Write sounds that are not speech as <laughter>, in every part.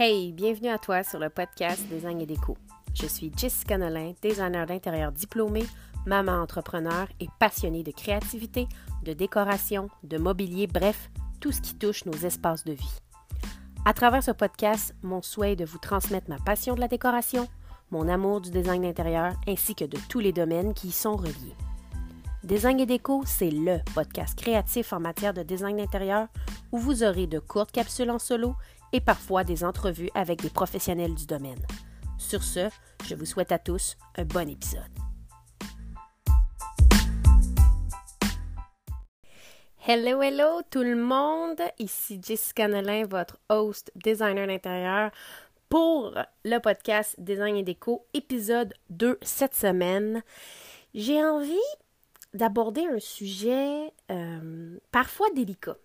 Hey, bienvenue à toi sur le podcast Design et Déco. Je suis Jessica Nolin, designer d'intérieur diplômé, maman entrepreneur et passionnée de créativité, de décoration, de mobilier, bref, tout ce qui touche nos espaces de vie. À travers ce podcast, mon souhait est de vous transmettre ma passion de la décoration, mon amour du design d'intérieur ainsi que de tous les domaines qui y sont reliés. Design et déco, c'est le podcast créatif en matière de design d'intérieur où vous aurez de courtes capsules en solo et parfois des entrevues avec des professionnels du domaine. Sur ce, je vous souhaite à tous un bon épisode. Hello, hello tout le monde! Ici Jessica Nolin, votre host designer d'intérieur pour le podcast Design et Déco, épisode 2 cette semaine. J'ai envie d'aborder un sujet euh, parfois délicat.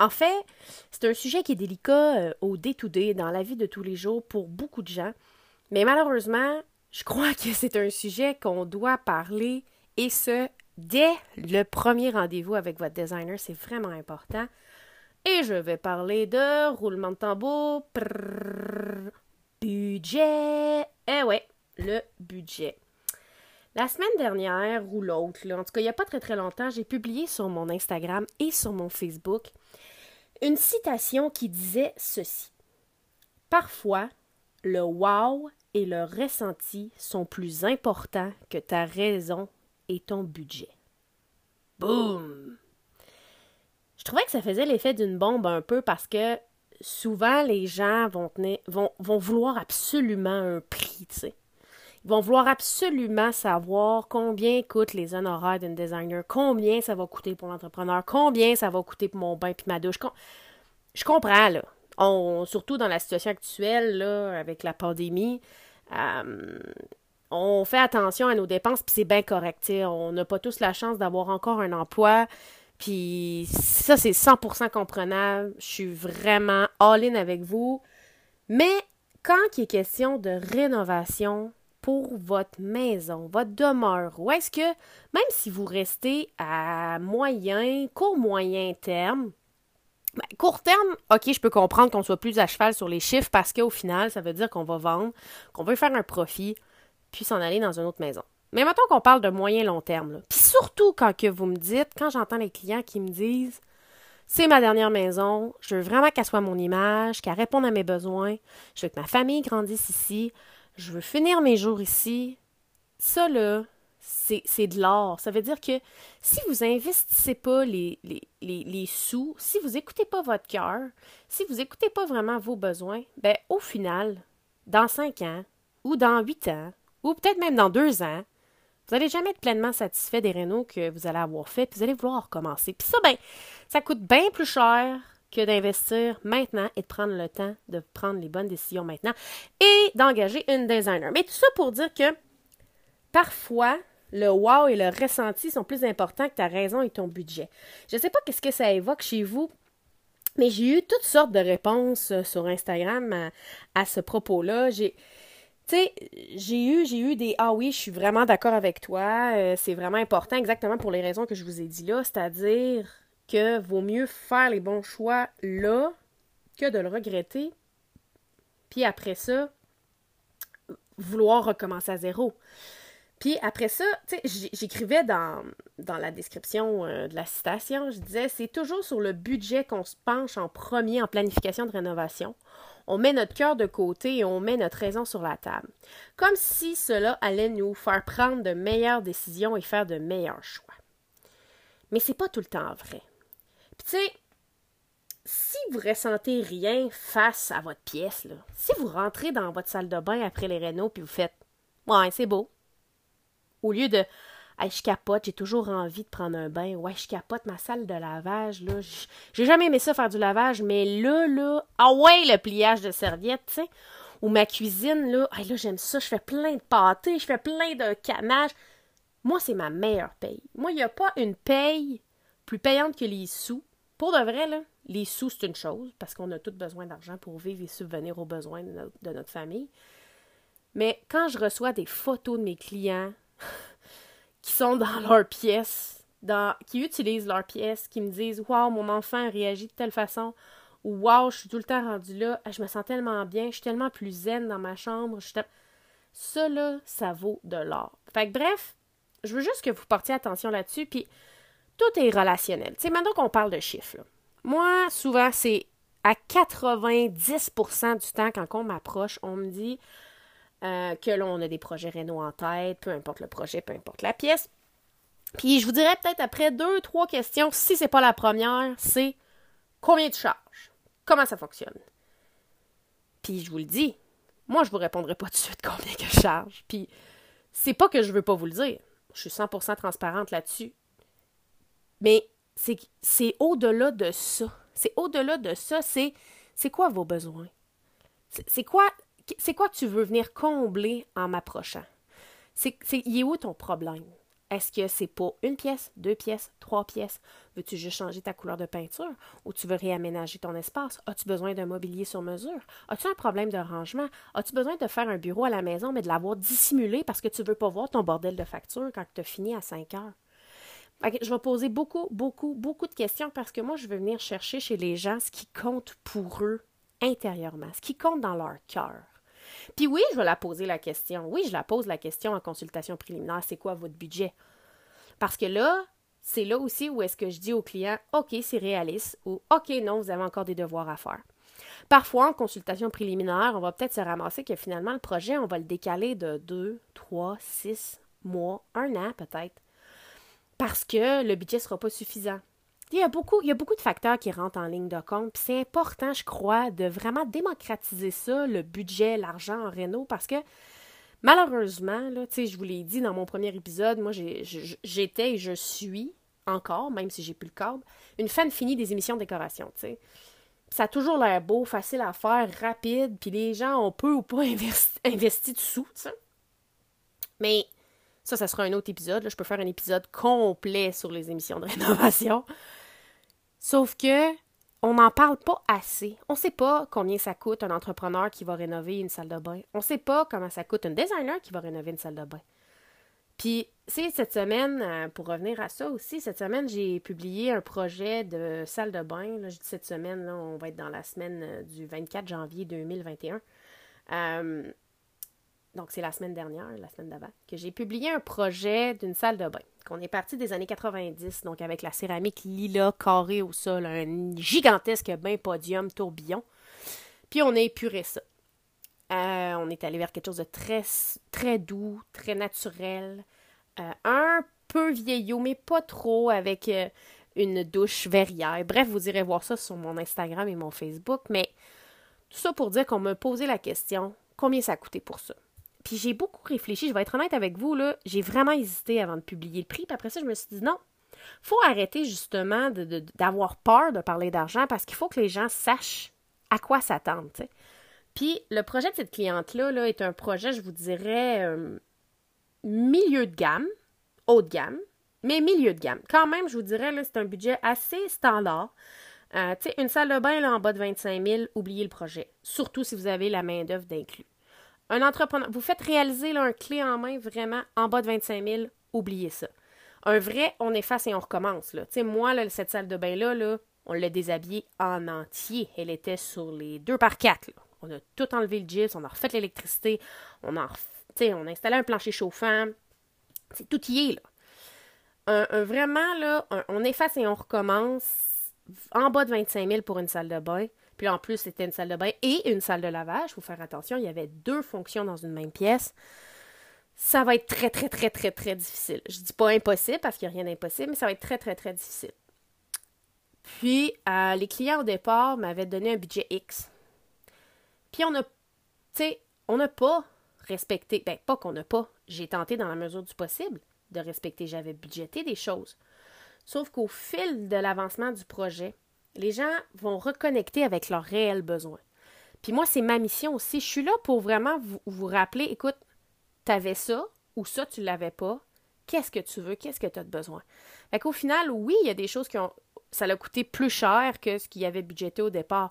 En fait, c'est un sujet qui est délicat euh, au day-to-day, dans la vie de tous les jours, pour beaucoup de gens. Mais malheureusement, je crois que c'est un sujet qu'on doit parler, et ce, dès le premier rendez-vous avec votre designer. C'est vraiment important. Et je vais parler de roulement de tambour, budget. Eh ouais, le budget. La semaine dernière ou l'autre, en tout cas il n'y a pas très très longtemps, j'ai publié sur mon Instagram et sur mon Facebook une citation qui disait ceci. Parfois, le wow et le ressenti sont plus importants que ta raison et ton budget. Boum! Je trouvais que ça faisait l'effet d'une bombe un peu parce que souvent les gens vont, vouloir absolument un prix, tu sais. Ils vont vouloir absolument savoir combien coûtent les honoraires d'un designer, combien ça va coûter pour l'entrepreneur, combien ça va coûter pour mon bain puis ma douche. Je comprends, là. Surtout dans la situation actuelle, là, avec la pandémie, euh, on fait attention à nos dépenses, puis c'est bien correct. On n'a pas tous la chance d'avoir encore un emploi. Puis ça, c'est 100% comprenable. Je suis vraiment all-in avec vous. Mais quand il est question de rénovation, pour votre maison, votre demeure, ou est-ce que même si vous restez à moyen, court moyen terme, ben, court terme, ok, je peux comprendre qu'on soit plus à cheval sur les chiffres parce qu'au final, ça veut dire qu'on va vendre, qu'on veut faire un profit, puis s'en aller dans une autre maison. Mais maintenant qu'on parle de moyen long terme, puis surtout quand que vous me dites, quand j'entends les clients qui me disent c'est ma dernière maison, je veux vraiment qu'elle soit mon image, qu'elle réponde à mes besoins, je veux que ma famille grandisse ici, je veux finir mes jours ici. Ça, là, c'est de l'or. Ça veut dire que si vous investissez pas les, les, les, sous, si vous écoutez pas votre cœur, si vous écoutez pas vraiment vos besoins, ben au final, dans cinq ans, ou dans huit ans, ou peut-être même dans deux ans, vous n'allez jamais être pleinement satisfait des rénaux que vous allez avoir fait, puis vous allez vouloir recommencer. Puis ça, ben, ça coûte bien plus cher que d'investir maintenant et de prendre le temps de prendre les bonnes décisions maintenant et d'engager une designer. Mais tout ça pour dire que parfois, le wow et le ressenti sont plus importants que ta raison et ton budget. Je ne sais pas qu'est-ce que ça évoque chez vous, mais j'ai eu toutes sortes de réponses euh, sur Instagram à, ce propos-là. J'ai tu sais, j'ai eu, j'ai eu des Ah oui, je suis vraiment d'accord avec toi, euh, c'est vraiment important exactement pour les raisons que je vous ai dit là, c'est-à-dire que vaut mieux faire les bons choix là que de le regretter. Puis après ça, vouloir recommencer à zéro. Puis après ça, j'écrivais dans, dans la description euh, de la citation, je disais, c'est toujours sur le budget qu'on se penche en premier en planification de rénovation. On met notre cœur de côté et on met notre raison sur la table. Comme si cela allait nous faire prendre de meilleures décisions et faire de meilleurs choix. Mais c'est pas tout le temps vrai. Tu sais, si vous ressentez rien face à votre pièce, là, si vous rentrez dans votre salle de bain après les rénaux puis vous faites Ouais, c'est beau. Au lieu de hey, je capote, j'ai toujours envie de prendre un bain. Ouais, je capote ma salle de lavage, là. J'ai jamais aimé ça faire du lavage, mais là, là, ah ouais, le pliage de serviettes, tu sais. Ou ma cuisine, là, là, j'aime ça, je fais plein de pâtés, je fais plein de canages. Moi, c'est ma meilleure paye. Moi, il n'y a pas une paye plus payante que les sous pour de vrai, là, les sous, c'est une chose, parce qu'on a tous besoin d'argent pour vivre et subvenir aux besoins de notre, famille. Mais quand je reçois des photos de mes clients <laughs> qui sont dans leur pièce, qui utilisent leur pièce, qui me disent Waouh, mon enfant réagit de telle façon, wow, je suis tout le temps rendue là, je me sens tellement bien, je suis tellement plus zen dans ma chambre. Je Ça, là, ça vaut de l'or. Fait que bref, je veux juste que vous portiez attention là-dessus, puis tout est relationnel. Tu sais, maintenant qu'on parle de chiffres, moi, souvent, c'est à 90% du temps, quand on m'approche, on me dit euh, que là, on a des projets rénaux en tête, peu importe le projet, peu importe la pièce. Puis je vous dirais peut-être après deux, trois questions, si c'est pas la première, c'est combien tu charges? Comment ça fonctionne? Puis je vous le dis, moi je vous répondrai pas tout de suite combien que je charge. Puis c'est pas que je veux pas vous le dire. Je suis 100% transparente là-dessus. Mais c'est au-delà de ça. C'est au-delà de ça, c'est c'est quoi vos besoins? C'est quoi c'est quoi tu veux venir combler en m'approchant? C'est il est où ton problème? Est-ce que c'est pour une pièce, deux pièces, trois pièces? Veux-tu juste changer ta couleur de peinture? Ou tu veux réaménager ton espace? As-tu besoin d'un mobilier sur mesure? As-tu un problème de rangement? As-tu besoin de faire un bureau à la maison mais de l'avoir dissimulé parce que tu ne veux pas voir ton bordel de facture quand tu as fini à 5 heures? Je vais poser beaucoup, beaucoup, beaucoup de questions parce que moi, je veux venir chercher chez les gens ce qui compte pour eux intérieurement, ce qui compte dans leur cœur. Puis oui, je vais la poser la question. Oui, je la pose la question en consultation préliminaire, c'est quoi votre budget? Parce que là, c'est là aussi où est-ce que je dis au client, OK, c'est réaliste ou OK, non, vous avez encore des devoirs à faire. Parfois, en consultation préliminaire, on va peut-être se ramasser que finalement, le projet, on va le décaler de deux, trois, six mois, un an peut-être, parce que le budget ne sera pas suffisant. Il y, a beaucoup, il y a beaucoup de facteurs qui rentrent en ligne de compte. C'est important, je crois, de vraiment démocratiser ça, le budget, l'argent en réno, parce que malheureusement, là, je vous l'ai dit dans mon premier épisode, moi j'étais et je suis encore, même si j'ai plus le cadre, une fan finie des émissions de décoration. Ça a toujours l'air beau, facile à faire, rapide, puis les gens ont peu ou pas <laughs> investi, investi de sous. Mais ça, ça sera un autre épisode. Je peux faire un épisode complet sur les émissions de rénovation. Sauf que on n'en parle pas assez. On ne sait pas combien ça coûte un entrepreneur qui va rénover une salle de bain. On ne sait pas comment ça coûte un designer qui va rénover une salle de bain. Puis, cette semaine, euh, pour revenir à ça aussi, cette semaine, j'ai publié un projet de salle de bain. Là, je dis cette semaine, là, on va être dans la semaine euh, du 24 janvier 2021. Euh, donc c'est la semaine dernière, la semaine d'avant, que j'ai publié un projet d'une salle de bain. Qu'on est parti des années 90, donc avec la céramique lila carrée au sol, un gigantesque bain podium tourbillon. Puis on a épuré ça. Euh, on est allé vers quelque chose de très, très doux, très naturel, euh, un peu vieillot, mais pas trop, avec euh, une douche verrière. Bref, vous irez voir ça sur mon Instagram et mon Facebook, mais tout ça pour dire qu'on me posait la question combien ça a coûté pour ça? Puis j'ai beaucoup réfléchi, je vais être honnête avec vous, là, j'ai vraiment hésité avant de publier le prix. Puis après ça, je me suis dit non, faut arrêter justement d'avoir peur de parler d'argent parce qu'il faut que les gens sachent à quoi s'attendre. Puis le projet de cette cliente-là là, est un projet, je vous dirais, euh, milieu de gamme, haut de gamme, mais milieu de gamme. Quand même, je vous dirais, c'est un budget assez standard. Euh, une salle de bain là, en bas de 25 000, oubliez le projet. Surtout si vous avez la main-d'œuvre d'inclus. Un entrepreneur, vous faites réaliser un clé en main vraiment en bas de 25 000, oubliez ça. Un vrai, on efface et on recommence. Là. moi, là, cette salle de bain-là, là, on l'a déshabillée en entier. Elle était sur les deux par quatre. On a tout enlevé le gyps, on a refait l'électricité, on a, on a installé un plancher chauffant. C'est tout y est, là. Un, vraiment, là, on efface et on recommence en bas de 25 000 pour une salle de bain. Puis en plus, c'était une salle de bain et une salle de lavage. Il faut faire attention, il y avait deux fonctions dans une même pièce. Ça va être très, très, très, très, très difficile. Je dis pas impossible parce qu'il n'y a rien d'impossible, mais ça va être très, très, très difficile. Puis, euh, les clients au départ m'avaient donné un budget X. Puis, on a, on n'a pas respecté, ben, pas qu'on n'a pas, j'ai tenté dans la mesure du possible de respecter, j'avais budgété des choses. Sauf qu'au fil de l'avancement du projet, les gens vont reconnecter avec leurs réels besoins. Puis moi, c'est ma mission aussi. Je suis là pour vraiment vous, rappeler, écoute, t'avais ça ou ça, tu l'avais pas. Qu'est-ce que tu veux? Qu'est-ce que tu as de besoin? Fait qu'au final, oui, il y a des choses qui ont. Ça l'a coûté plus cher que ce qu'il y avait budgété au départ.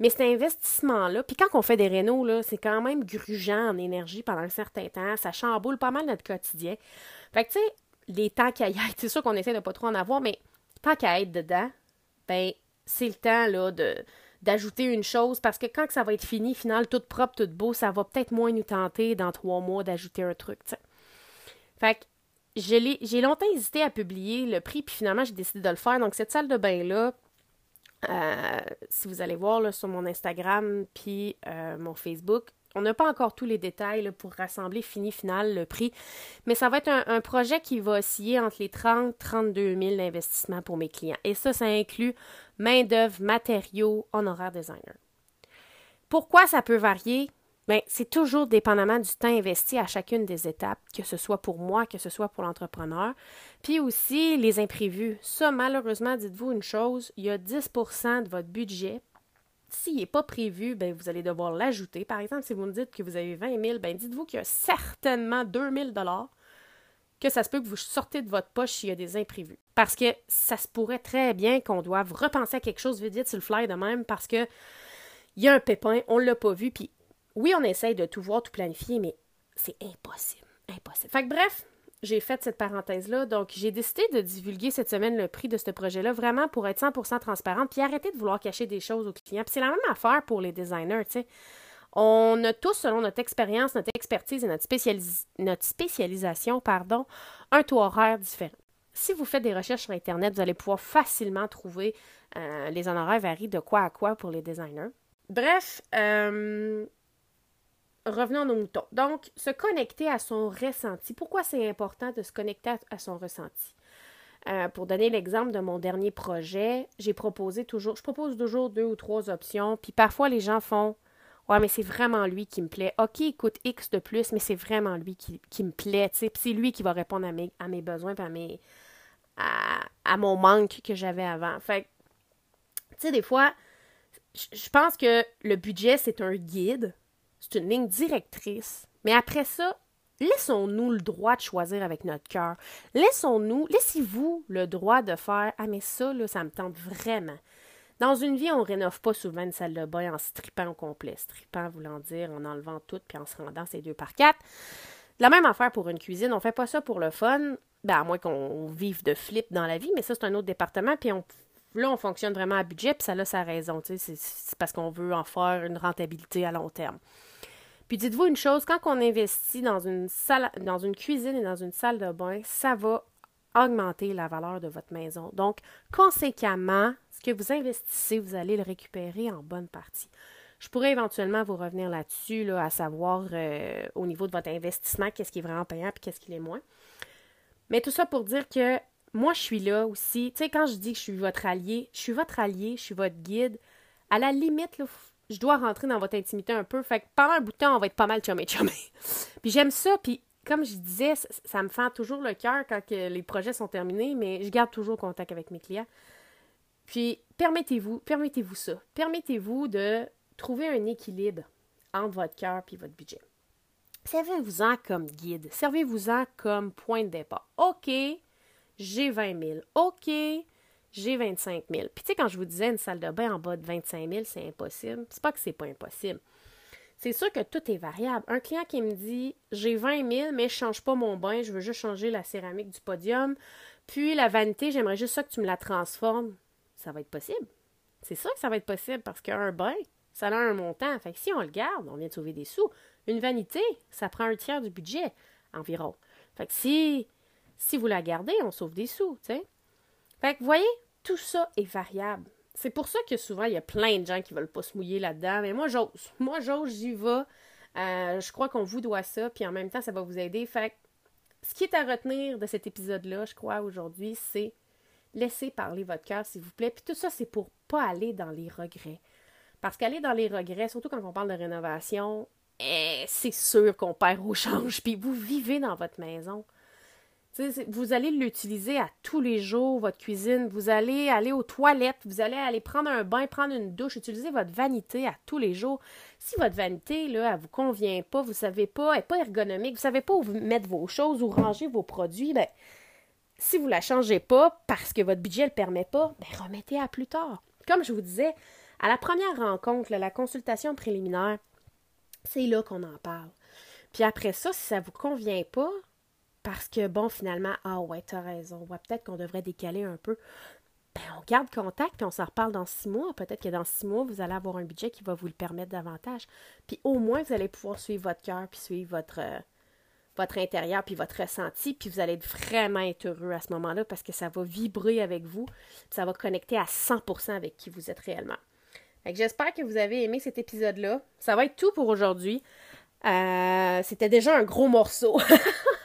Mais cet investissement-là, puis quand on fait des rénaux, c'est quand même grugeant en énergie pendant un certain temps. Ça chamboule pas mal notre quotidien. Fait que, tu sais, les temps qu'il y <laughs> c'est sûr qu'on essaie de pas trop en avoir, mais tant qu'à être dedans, ben, c'est le temps là, de, d'ajouter une chose parce que quand ça va être fini, final, tout propre, tout beau, ça va peut-être moins nous tenter dans trois mois d'ajouter un truc. Fait que j'ai longtemps hésité à publier le prix, puis finalement, j'ai décidé de le faire. Donc, cette salle de bain-là, euh, si vous allez voir là, sur mon Instagram puis euh, mon Facebook, on n'a pas encore tous les détails pour rassembler fini final le prix, mais ça va être un, projet qui va osciller entre les 30 et 32 000 d'investissement pour mes clients. Et ça, ça inclut main-d'œuvre, matériaux, honoraires designer. Pourquoi ça peut varier? Bien, c'est toujours dépendamment du temps investi à chacune des étapes, que ce soit pour moi, que ce soit pour l'entrepreneur. Puis aussi les imprévus. Ça, malheureusement, dites-vous une chose, il y a 10% de votre budget. S'il n'est pas prévu, bien, vous allez devoir l'ajouter. Par exemple, si vous me dites que vous avez 20 000, bien, dites-vous qu'il y a certainement 2 000 que ça se peut que vous sortez de votre poche s'il y a des imprévus. Parce que ça se pourrait très bien qu'on doive repenser à quelque chose vite, vite sur le fly de même parce que il y a un pépin, on ne l'a pas vu, puis oui, on essaye de tout voir, tout planifier, mais c'est impossible. Impossible. Fait que bref, j'ai fait cette parenthèse-là. Donc, j'ai décidé de divulguer cette semaine le prix de ce projet-là, vraiment pour être 100% transparente, puis arrêter de vouloir cacher des choses aux clients. Puis c'est la même affaire pour les designers, tu sais. On a tous, selon notre expérience, notre expertise et notre, spécialisation, pardon, un taux horaire différent. Si vous faites des recherches sur Internet, vous allez pouvoir facilement trouver euh, les honoraires varient de quoi à quoi pour les designers. Bref, euh, revenons à moutons. Donc, se connecter à son ressenti. Pourquoi c'est important de se connecter à, son ressenti? Euh, pour donner l'exemple de mon dernier projet, j'ai proposé toujours, je propose toujours deux ou trois options, puis parfois les gens font Ouais, mais c'est vraiment lui qui me plaît. OK, il coûte X de plus, mais c'est vraiment lui qui, me plaît, puis c'est lui qui va répondre à mes, à mes besoins, puis à, mes, à, mon manque que j'avais avant. Fait tu sais, des fois, je pense que le budget, c'est un guide, c'est une ligne directrice. Mais après ça, laissons-nous le droit de choisir avec notre cœur. Laissons-nous, laissez-vous le droit de faire Ah, mais ça, là, ça me tente vraiment. Dans une vie, on ne rénove pas souvent une salle de bain en strippant au complet. Strippant voulant dire en enlevant tout puis en se rendant ces deux par quatre. La même affaire pour une cuisine. On ne fait pas ça pour le fun, ben, à moins qu'on vive de flip dans la vie, mais ça, c'est un autre département. Puis on, là, on fonctionne vraiment à budget, puis ça a raison. C'est parce qu'on veut en faire une rentabilité à long terme. Puis dites-vous une chose, quand on investit dans une salle, dans une cuisine et dans une salle de bain, ça va augmenter la valeur de votre maison. Donc, conséquemment, ce que vous investissez, vous allez le récupérer en bonne partie. Je pourrais éventuellement vous revenir là-dessus, là, à savoir euh, au niveau de votre investissement, qu'est-ce qui est vraiment payant et qu'est-ce qui l'est moins. Mais tout ça pour dire que moi, je suis là aussi. Tu sais, quand je dis que je suis votre allié, je suis votre allié, je suis votre guide. À la limite, là, je dois rentrer dans votre intimité un peu. Fait que pendant un bout de temps, on va être pas mal chumé chumé. <laughs> puis j'aime ça, puis comme je disais, ça, me fait toujours le cœur quand les projets sont terminés, mais je garde toujours contact avec mes clients. Puis permettez-vous, permettez-vous ça. Permettez-vous de trouver un équilibre entre votre cœur et votre budget. Servez-vous-en comme guide. Servez-vous-en comme point de départ. OK, j'ai 20 000. OK, j'ai 25 000. Puis tu sais, quand je vous disais une salle de bain en bas de 25 000, c'est impossible. C'est pas que c'est pas impossible. C'est sûr que tout est variable. Un client qui me dit j'ai 20 000, mais je change pas mon bain, je veux juste changer la céramique du podium, puis la vanité, j'aimerais juste ça que tu me la transformes. Ça va être possible. C'est sûr que ça va être possible parce qu'un bain, ça a un montant. Fait que si on le garde, on vient de sauver des sous. Une vanité, ça prend un tiers du budget environ. Fait que si, si vous la gardez, on sauve des sous, tu sais. Fait que vous voyez, tout ça est variable. C'est pour ça que souvent, il y a plein de gens qui veulent pas se mouiller là-dedans. Mais moi, j'ose. Moi, j'ose, j'y vais. Euh, je crois qu'on vous doit ça, puis en même temps, ça va vous aider. Fait ce qui est à retenir de cet épisode-là, je crois, aujourd'hui, c'est laisser parler votre cœur, s'il vous plaît. Puis tout ça, c'est pour pas aller dans les regrets. Parce qu'aller dans les regrets, surtout quand on parle de rénovation, eh, c'est sûr qu'on perd au change. Puis vous vivez dans votre maison vous allez l'utiliser à tous les jours, votre cuisine. Vous allez aller aux toilettes, vous allez aller prendre un bain, prendre une douche, utiliser votre vanité à tous les jours. Si votre vanité, là, elle vous convient pas, vous savez pas, elle n'est pas ergonomique, vous savez pas où mettre vos choses, où ranger vos produits, ben, si vous la changez pas parce que votre budget ne le permet pas, ben, remettez à plus tard. Comme je vous disais, à la première rencontre, la consultation préliminaire, c'est là qu'on en parle. Puis après ça, si ça vous convient pas, parce que, bon, finalement, ah ouais, t'as raison. Ouais, peut-être qu'on devrait décaler un peu. ben, on garde contact, puis on s'en reparle dans six mois. Peut-être que dans six mois, vous allez avoir un budget qui va vous le permettre davantage. Puis au moins, vous allez pouvoir suivre votre cœur, puis suivre votre, euh, votre intérieur, puis votre ressenti, puis vous allez être vraiment être heureux à ce moment-là parce que ça va vibrer avec vous, ça va connecter à 100% avec qui vous êtes réellement. J'espère que vous avez aimé cet épisode-là. Ça va être tout pour aujourd'hui. Euh, c'était déjà un gros morceau. <laughs>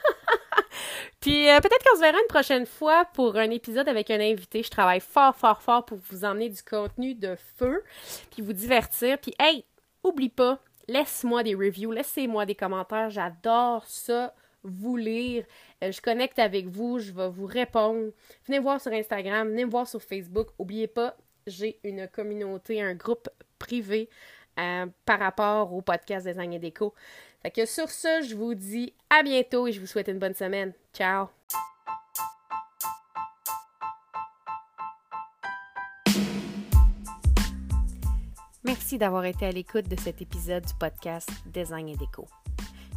Puis euh, peut-être qu'on se verra une prochaine fois pour un épisode avec un invité. Je travaille fort, fort, fort pour vous emmener du contenu de feu, puis vous divertir. Puis hey, oublie pas, laisse-moi des reviews, laissez-moi des commentaires. J'adore ça, vous lire. Euh, je connecte avec vous, je vais vous répondre. Venez me voir sur Instagram, venez me voir sur Facebook. Oubliez pas, j'ai une communauté, un groupe privé euh, par rapport au podcast Design et Déco. Fait que sur ce, je vous dis à bientôt et je vous souhaite une bonne semaine. Ciao! Merci d'avoir été à l'écoute de cet épisode du podcast Design et Déco.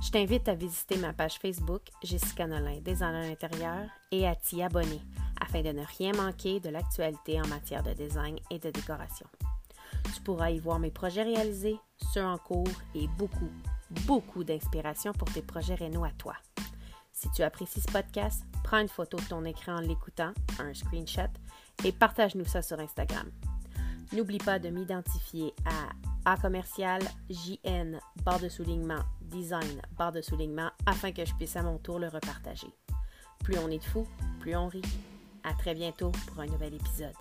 Je t'invite à visiter ma page Facebook Jessica Nolin, Designer intérieur, et à t'y abonner afin de ne rien manquer de l'actualité en matière de design et de décoration. Tu pourras y voir mes projets réalisés, ceux en cours et beaucoup, beaucoup d'inspiration pour tes projets rénaux à toi. Si tu apprécies ce podcast, prends une photo de ton écran en l'écoutant, un screenshot, et partage-nous ça sur Instagram. N'oublie pas de m'identifier à A commercial JN barre de soulignement design barre de soulignement afin que je puisse à mon tour le repartager. Plus on est de fous, plus on rit. À très bientôt pour un nouvel épisode.